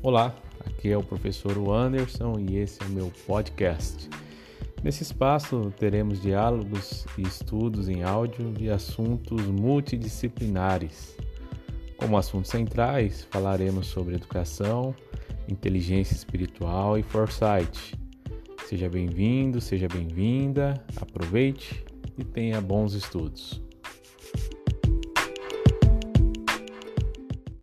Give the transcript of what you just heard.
Olá, aqui é o professor Anderson e esse é o meu podcast. Nesse espaço teremos diálogos e estudos em áudio de assuntos multidisciplinares. Como assuntos centrais, falaremos sobre educação, inteligência espiritual e foresight. Seja bem-vindo, seja bem-vinda, aproveite e tenha bons estudos.